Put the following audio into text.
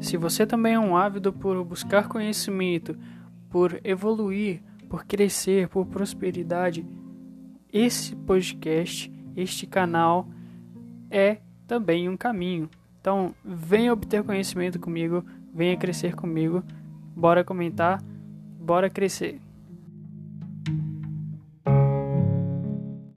Se você também é um ávido por buscar conhecimento, por evoluir, por crescer, por prosperidade, esse podcast, este canal é também um caminho. Então, venha obter conhecimento comigo, venha crescer comigo, bora comentar, bora crescer.